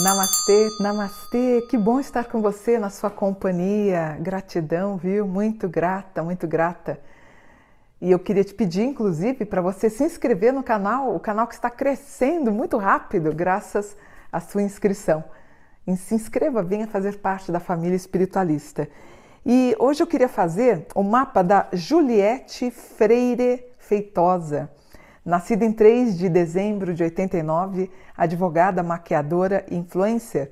Namastê, namastê, que bom estar com você na sua companhia. Gratidão, viu? Muito grata, muito grata. E eu queria te pedir, inclusive, para você se inscrever no canal, o canal que está crescendo muito rápido, graças à sua inscrição. Se inscreva, venha fazer parte da família espiritualista. E hoje eu queria fazer o mapa da Juliette Freire Feitosa. Nascida em 3 de dezembro de 89, advogada, maquiadora e influencer,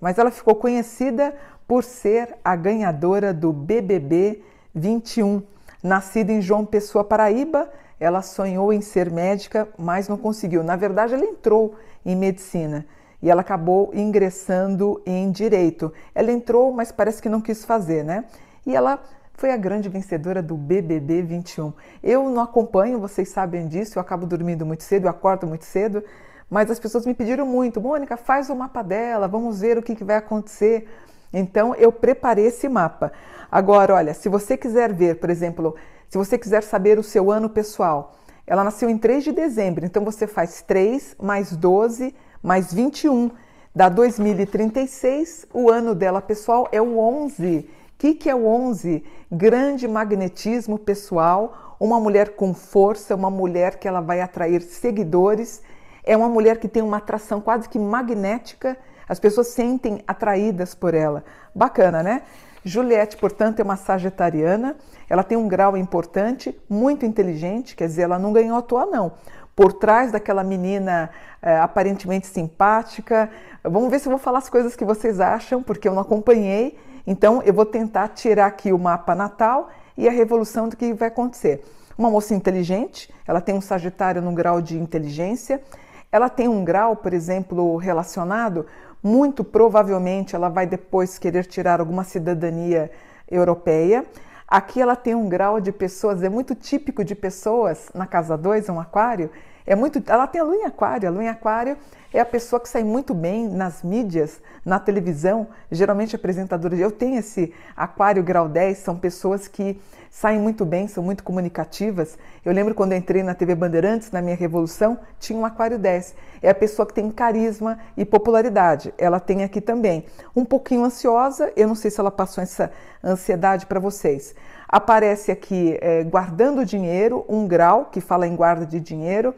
mas ela ficou conhecida por ser a ganhadora do BBB 21. Nascida em João Pessoa, Paraíba, ela sonhou em ser médica, mas não conseguiu. Na verdade, ela entrou em medicina e ela acabou ingressando em direito. Ela entrou, mas parece que não quis fazer, né? E ela foi a grande vencedora do BBB 21. Eu não acompanho, vocês sabem disso, eu acabo dormindo muito cedo, eu acordo muito cedo, mas as pessoas me pediram muito, Mônica, faz o mapa dela, vamos ver o que, que vai acontecer. Então eu preparei esse mapa. Agora, olha, se você quiser ver, por exemplo, se você quiser saber o seu ano pessoal, ela nasceu em 3 de dezembro, então você faz 3 mais 12 mais 21, dá 2036, o ano dela pessoal é o 11. O que, que é o 11? Grande magnetismo pessoal, uma mulher com força, uma mulher que ela vai atrair seguidores, é uma mulher que tem uma atração quase que magnética, as pessoas sentem atraídas por ela. Bacana, né? Juliette, portanto, é uma sagitariana, ela tem um grau importante, muito inteligente, quer dizer, ela não ganhou à toa, não. Por trás daquela menina é, aparentemente simpática, vamos ver se eu vou falar as coisas que vocês acham, porque eu não acompanhei então eu vou tentar tirar aqui o mapa natal e a revolução do que vai acontecer. Uma moça inteligente, ela tem um Sagitário no grau de inteligência, ela tem um grau, por exemplo, relacionado, muito provavelmente ela vai depois querer tirar alguma cidadania europeia. Aqui ela tem um grau de pessoas, é muito típico de pessoas na casa 2, um aquário, é muito, ela tem a lua em aquário, a lua em aquário é a pessoa que sai muito bem nas mídias, na televisão, geralmente apresentadora. Eu tenho esse aquário grau 10, são pessoas que saem muito bem, são muito comunicativas. Eu lembro quando eu entrei na TV Bandeirantes, na minha revolução, tinha um aquário 10. É a pessoa que tem carisma e popularidade. Ela tem aqui também. Um pouquinho ansiosa, eu não sei se ela passou essa ansiedade para vocês. Aparece aqui é, guardando dinheiro, um grau que fala em guarda de dinheiro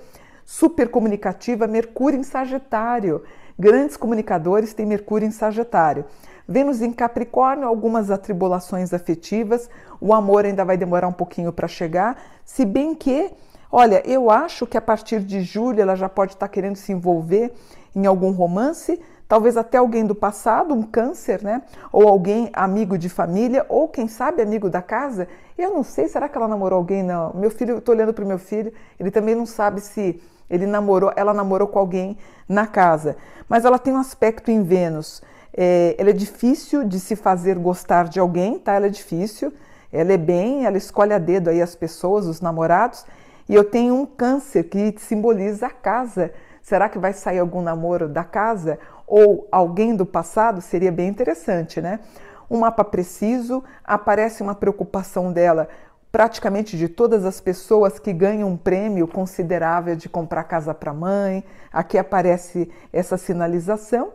super comunicativa, Mercúrio em Sagitário. Grandes comunicadores têm Mercúrio em Sagitário. Vênus em Capricórnio, algumas atribulações afetivas, o amor ainda vai demorar um pouquinho para chegar, se bem que, olha, eu acho que a partir de julho ela já pode estar tá querendo se envolver em algum romance, talvez até alguém do passado, um câncer, né? Ou alguém amigo de família, ou quem sabe amigo da casa. Eu não sei, será que ela namorou alguém? Não. Meu filho, eu tô olhando para o meu filho, ele também não sabe se ele namorou, ela namorou com alguém na casa. Mas ela tem um aspecto em Vênus. É, ela é difícil de se fazer gostar de alguém, tá? Ela é difícil. Ela é bem, ela escolhe a dedo aí as pessoas, os namorados. E eu tenho um câncer que simboliza a casa. Será que vai sair algum namoro da casa? Ou alguém do passado? Seria bem interessante, né? Um mapa preciso, aparece uma preocupação dela praticamente de todas as pessoas que ganham um prêmio considerável de comprar casa para mãe. Aqui aparece essa sinalização.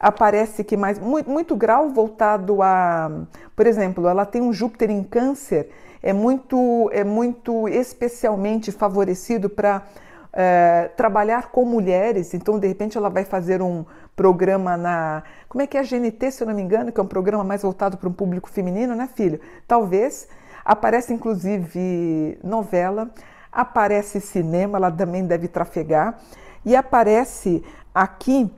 Aparece que mais muito, muito, grau voltado a, por exemplo, ela tem um Júpiter em Câncer, é muito é muito especialmente favorecido para é, trabalhar com mulheres. Então, de repente, ela vai fazer um programa na como é que é a GNT, se eu não me engano, que é um programa mais voltado para um público feminino, né, filho? Talvez Aparece inclusive novela, aparece cinema, ela também deve trafegar, e aparece aqui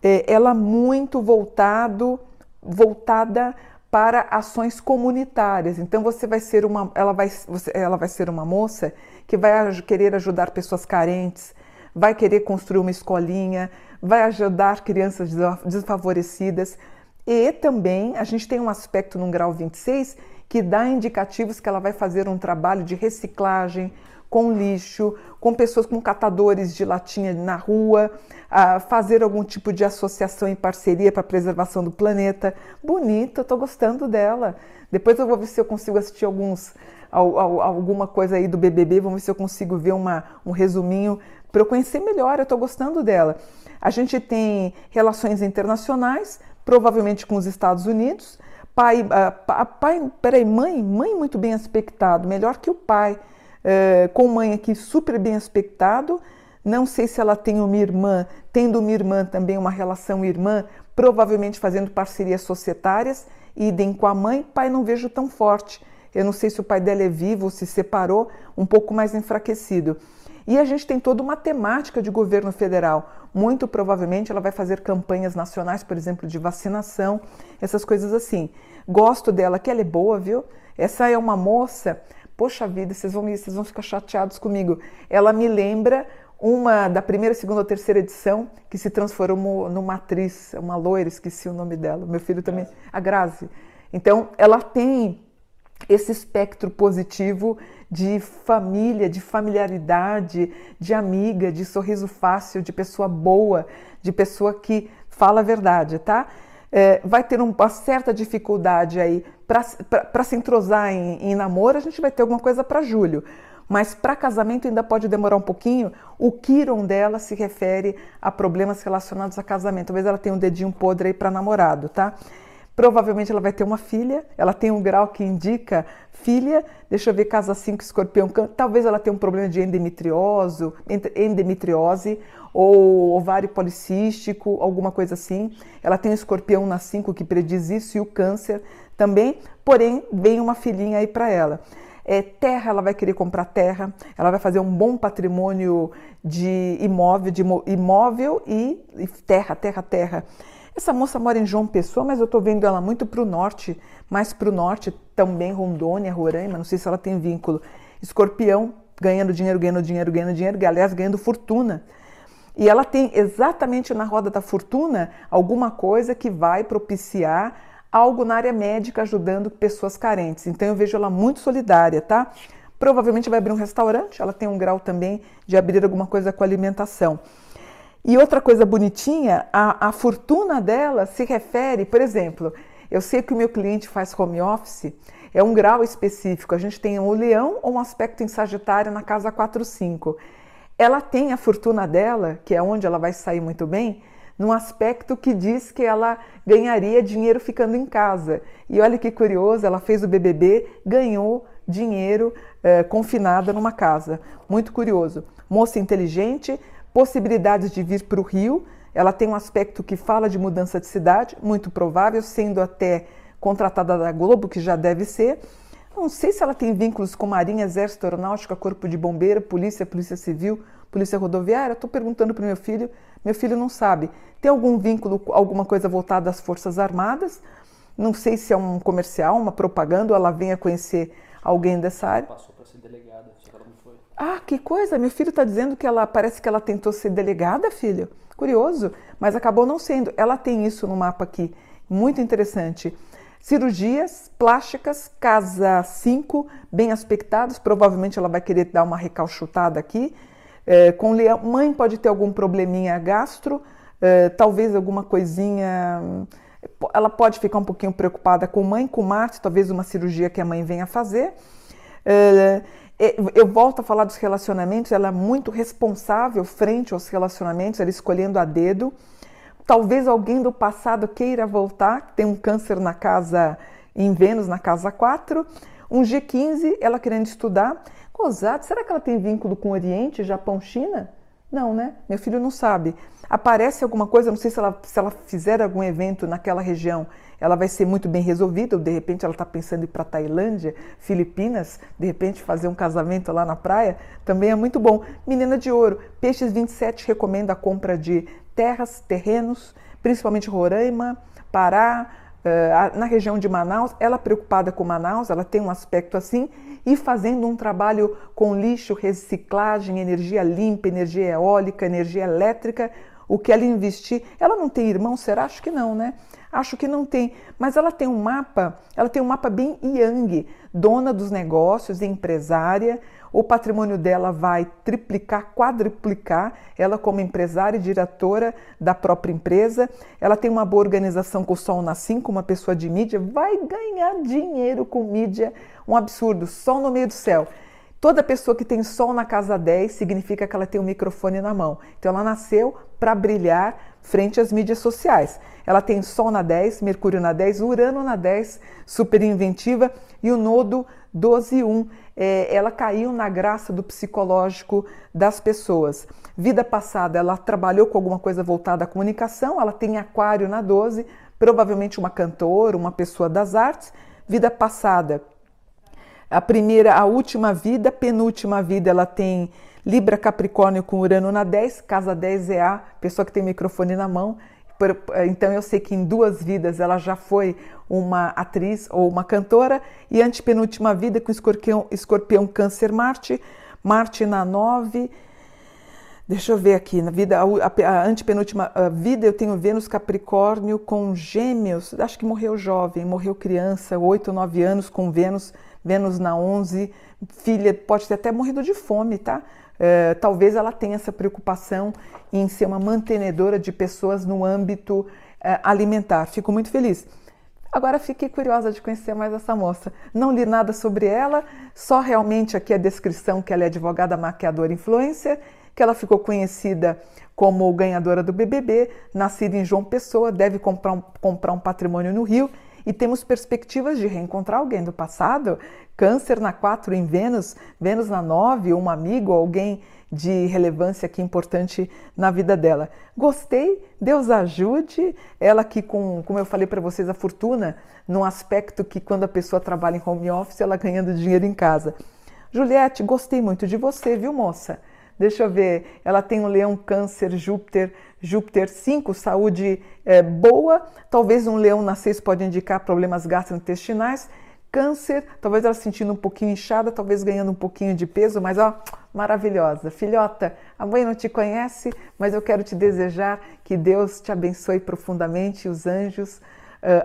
é, ela muito voltado, voltada para ações comunitárias. Então você vai ser uma, ela vai, você, ela vai ser uma moça que vai querer ajudar pessoas carentes, vai querer construir uma escolinha, vai ajudar crianças desfavorecidas. E também a gente tem um aspecto no grau 26 que dá indicativos que ela vai fazer um trabalho de reciclagem com lixo, com pessoas com catadores de latinha na rua, a fazer algum tipo de associação em parceria para a preservação do planeta. Bonita, estou gostando dela. Depois eu vou ver se eu consigo assistir alguns, alguma coisa aí do BBB, vamos ver se eu consigo ver uma, um resuminho para eu conhecer melhor. Eu estou gostando dela. A gente tem relações internacionais, provavelmente com os Estados Unidos. Pai, uh, pai, peraí, mãe, mãe muito bem aspectado, melhor que o pai, uh, com mãe aqui super bem aspectado. Não sei se ela tem uma irmã, tendo uma irmã também uma relação irmã, provavelmente fazendo parcerias societárias, idem com a mãe, pai não vejo tão forte. Eu não sei se o pai dela é vivo se separou, um pouco mais enfraquecido. E a gente tem toda uma temática de governo federal. Muito provavelmente ela vai fazer campanhas nacionais, por exemplo, de vacinação, essas coisas assim. Gosto dela, que ela é boa, viu? Essa é uma moça, poxa vida, vocês vão, vocês vão ficar chateados comigo. Ela me lembra uma da primeira, segunda ou terceira edição que se transformou numa atriz, uma loira, esqueci o nome dela. Meu filho também, a Grazi. Então, ela tem esse espectro positivo de família, de familiaridade, de amiga, de sorriso fácil, de pessoa boa, de pessoa que fala a verdade, tá? É, vai ter uma certa dificuldade aí para se entrosar em, em namoro, a gente vai ter alguma coisa para julho. Mas para casamento ainda pode demorar um pouquinho. O Kiron dela se refere a problemas relacionados a casamento. Talvez ela tenha um dedinho podre aí para namorado, tá? Provavelmente ela vai ter uma filha, ela tem um grau que indica filha. Deixa eu ver, casa 5, escorpião, talvez ela tenha um problema de endometriose, endometriose ou ovário policístico, alguma coisa assim. Ela tem um escorpião na 5 que prediz isso e o câncer também, porém vem uma filhinha aí para ela. É, terra, ela vai querer comprar terra, ela vai fazer um bom patrimônio de imóvel, de imóvel e, e terra, terra, terra. Essa moça mora em João Pessoa, mas eu estou vendo ela muito para o norte, mais para o norte, também Rondônia, Roraima, não sei se ela tem vínculo. Escorpião, ganhando dinheiro, ganhando dinheiro, ganhando dinheiro, aliás, ganhando fortuna. E ela tem exatamente na roda da fortuna alguma coisa que vai propiciar algo na área médica ajudando pessoas carentes. Então eu vejo ela muito solidária, tá? Provavelmente vai abrir um restaurante, ela tem um grau também de abrir alguma coisa com alimentação. E outra coisa bonitinha, a, a fortuna dela se refere, por exemplo, eu sei que o meu cliente faz home office, é um grau específico. A gente tem um leão ou um aspecto em Sagitário na casa 4, 5. Ela tem a fortuna dela, que é onde ela vai sair muito bem, num aspecto que diz que ela ganharia dinheiro ficando em casa. E olha que curioso, ela fez o BBB, ganhou dinheiro é, confinada numa casa. Muito curioso. Moça inteligente, possibilidades de vir para o Rio. Ela tem um aspecto que fala de mudança de cidade, muito provável, sendo até contratada da Globo, que já deve ser. Não sei se ela tem vínculos com Marinha, Exército, Aeronáutica, Corpo de Bombeiro, Polícia, Polícia Civil, Polícia Rodoviária. Estou perguntando para o meu filho, meu filho não sabe. Tem algum vínculo, alguma coisa voltada às Forças Armadas? Não sei se é um comercial, uma propaganda, ou ela vem a conhecer alguém dessa área. Passou para ser delegada, Ah, que coisa! Meu filho está dizendo que ela parece que ela tentou ser delegada, filho. Curioso, mas acabou não sendo. Ela tem isso no mapa aqui, muito interessante. Cirurgias plásticas, casa 5, bem aspectadas. Provavelmente ela vai querer dar uma recalchutada aqui. É, com leão, mãe pode ter algum probleminha gastro, é, talvez alguma coisinha. Ela pode ficar um pouquinho preocupada com mãe, com Marte, talvez uma cirurgia que a mãe venha fazer. É, eu volto a falar dos relacionamentos, ela é muito responsável frente aos relacionamentos, ela escolhendo a dedo. Talvez alguém do passado queira voltar, tem um câncer na casa, em Vênus, na casa 4. Um G15, ela querendo estudar. Gozado, será que ela tem vínculo com Oriente, Japão, China? Não, né? Meu filho não sabe. Aparece alguma coisa, não sei se ela, se ela fizer algum evento naquela região, ela vai ser muito bem resolvida, ou de repente ela está pensando em ir para Tailândia, Filipinas, de repente fazer um casamento lá na praia, também é muito bom. Menina de Ouro, Peixes 27 recomenda a compra de terras, terrenos, principalmente Roraima, Pará, na região de Manaus. Ela preocupada com Manaus, ela tem um aspecto assim, e fazendo um trabalho com lixo, reciclagem, energia limpa, energia eólica, energia elétrica, o que ela investir. Ela não tem irmão, será? Acho que não, né? Acho que não tem, mas ela tem um mapa, ela tem um mapa bem yang, dona dos negócios, empresária. O patrimônio dela vai triplicar, quadruplicar. Ela como empresária e diretora da própria empresa, ela tem uma boa organização com o Sol na 5, uma pessoa de mídia, vai ganhar dinheiro com mídia, um absurdo, sol no meio do céu. Toda pessoa que tem sol na casa 10 significa que ela tem um microfone na mão. Então ela nasceu para brilhar frente às mídias sociais. Ela tem Sol na 10, Mercúrio na 10, Urano na 10, super inventiva, e o nodo 12 1. É, ela caiu na graça do psicológico das pessoas. Vida passada, ela trabalhou com alguma coisa voltada à comunicação, ela tem Aquário na 12, provavelmente uma cantora, uma pessoa das artes. Vida passada, a primeira, a última vida, penúltima vida, ela tem Libra Capricórnio com Urano na 10, casa 10 é a pessoa que tem microfone na mão. Então eu sei que em duas vidas ela já foi uma atriz ou uma cantora, e antepenúltima vida com escorpião, escorpião Câncer Marte, Marte na 9. Deixa eu ver aqui, na vida, a, a antepenúltima vida eu tenho Vênus Capricórnio com Gêmeos, acho que morreu jovem, morreu criança, 8, 9 anos com Vênus, Vênus na 11, filha pode ter até morrido de fome, tá? É, talvez ela tenha essa preocupação em ser uma mantenedora de pessoas no âmbito é, alimentar. Fico muito feliz. Agora fiquei curiosa de conhecer mais essa moça. Não li nada sobre ela, só realmente aqui a descrição que ela é advogada maquiadora influencer, que ela ficou conhecida como ganhadora do BBB, nascida em João Pessoa, deve comprar um, comprar um patrimônio no Rio e temos perspectivas de reencontrar alguém do passado. Câncer na 4 em Vênus, Vênus na 9, um amigo, alguém de relevância aqui importante na vida dela. Gostei, Deus ajude. Ela que, com, como eu falei para vocês, a fortuna, num aspecto que quando a pessoa trabalha em home office, ela ganhando dinheiro em casa. Juliette, gostei muito de você, viu, moça? Deixa eu ver, ela tem um leão, câncer, Júpiter, Júpiter 5, saúde é, boa. Talvez um leão na 6 pode indicar problemas gastrointestinais. Câncer, talvez ela sentindo um pouquinho inchada, talvez ganhando um pouquinho de peso, mas ó, maravilhosa. Filhota, a mãe não te conhece, mas eu quero te desejar que Deus te abençoe profundamente, os anjos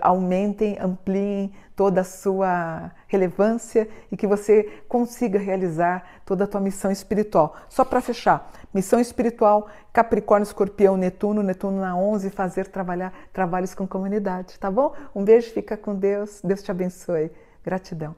aumentem, ampliem toda a sua relevância e que você consiga realizar toda a tua missão espiritual. Só para fechar, missão espiritual, Capricórnio, Escorpião, Netuno, Netuno na 11, fazer trabalhar trabalhos com comunidade, tá bom? Um beijo, fica com Deus, Deus te abençoe. Gratidão.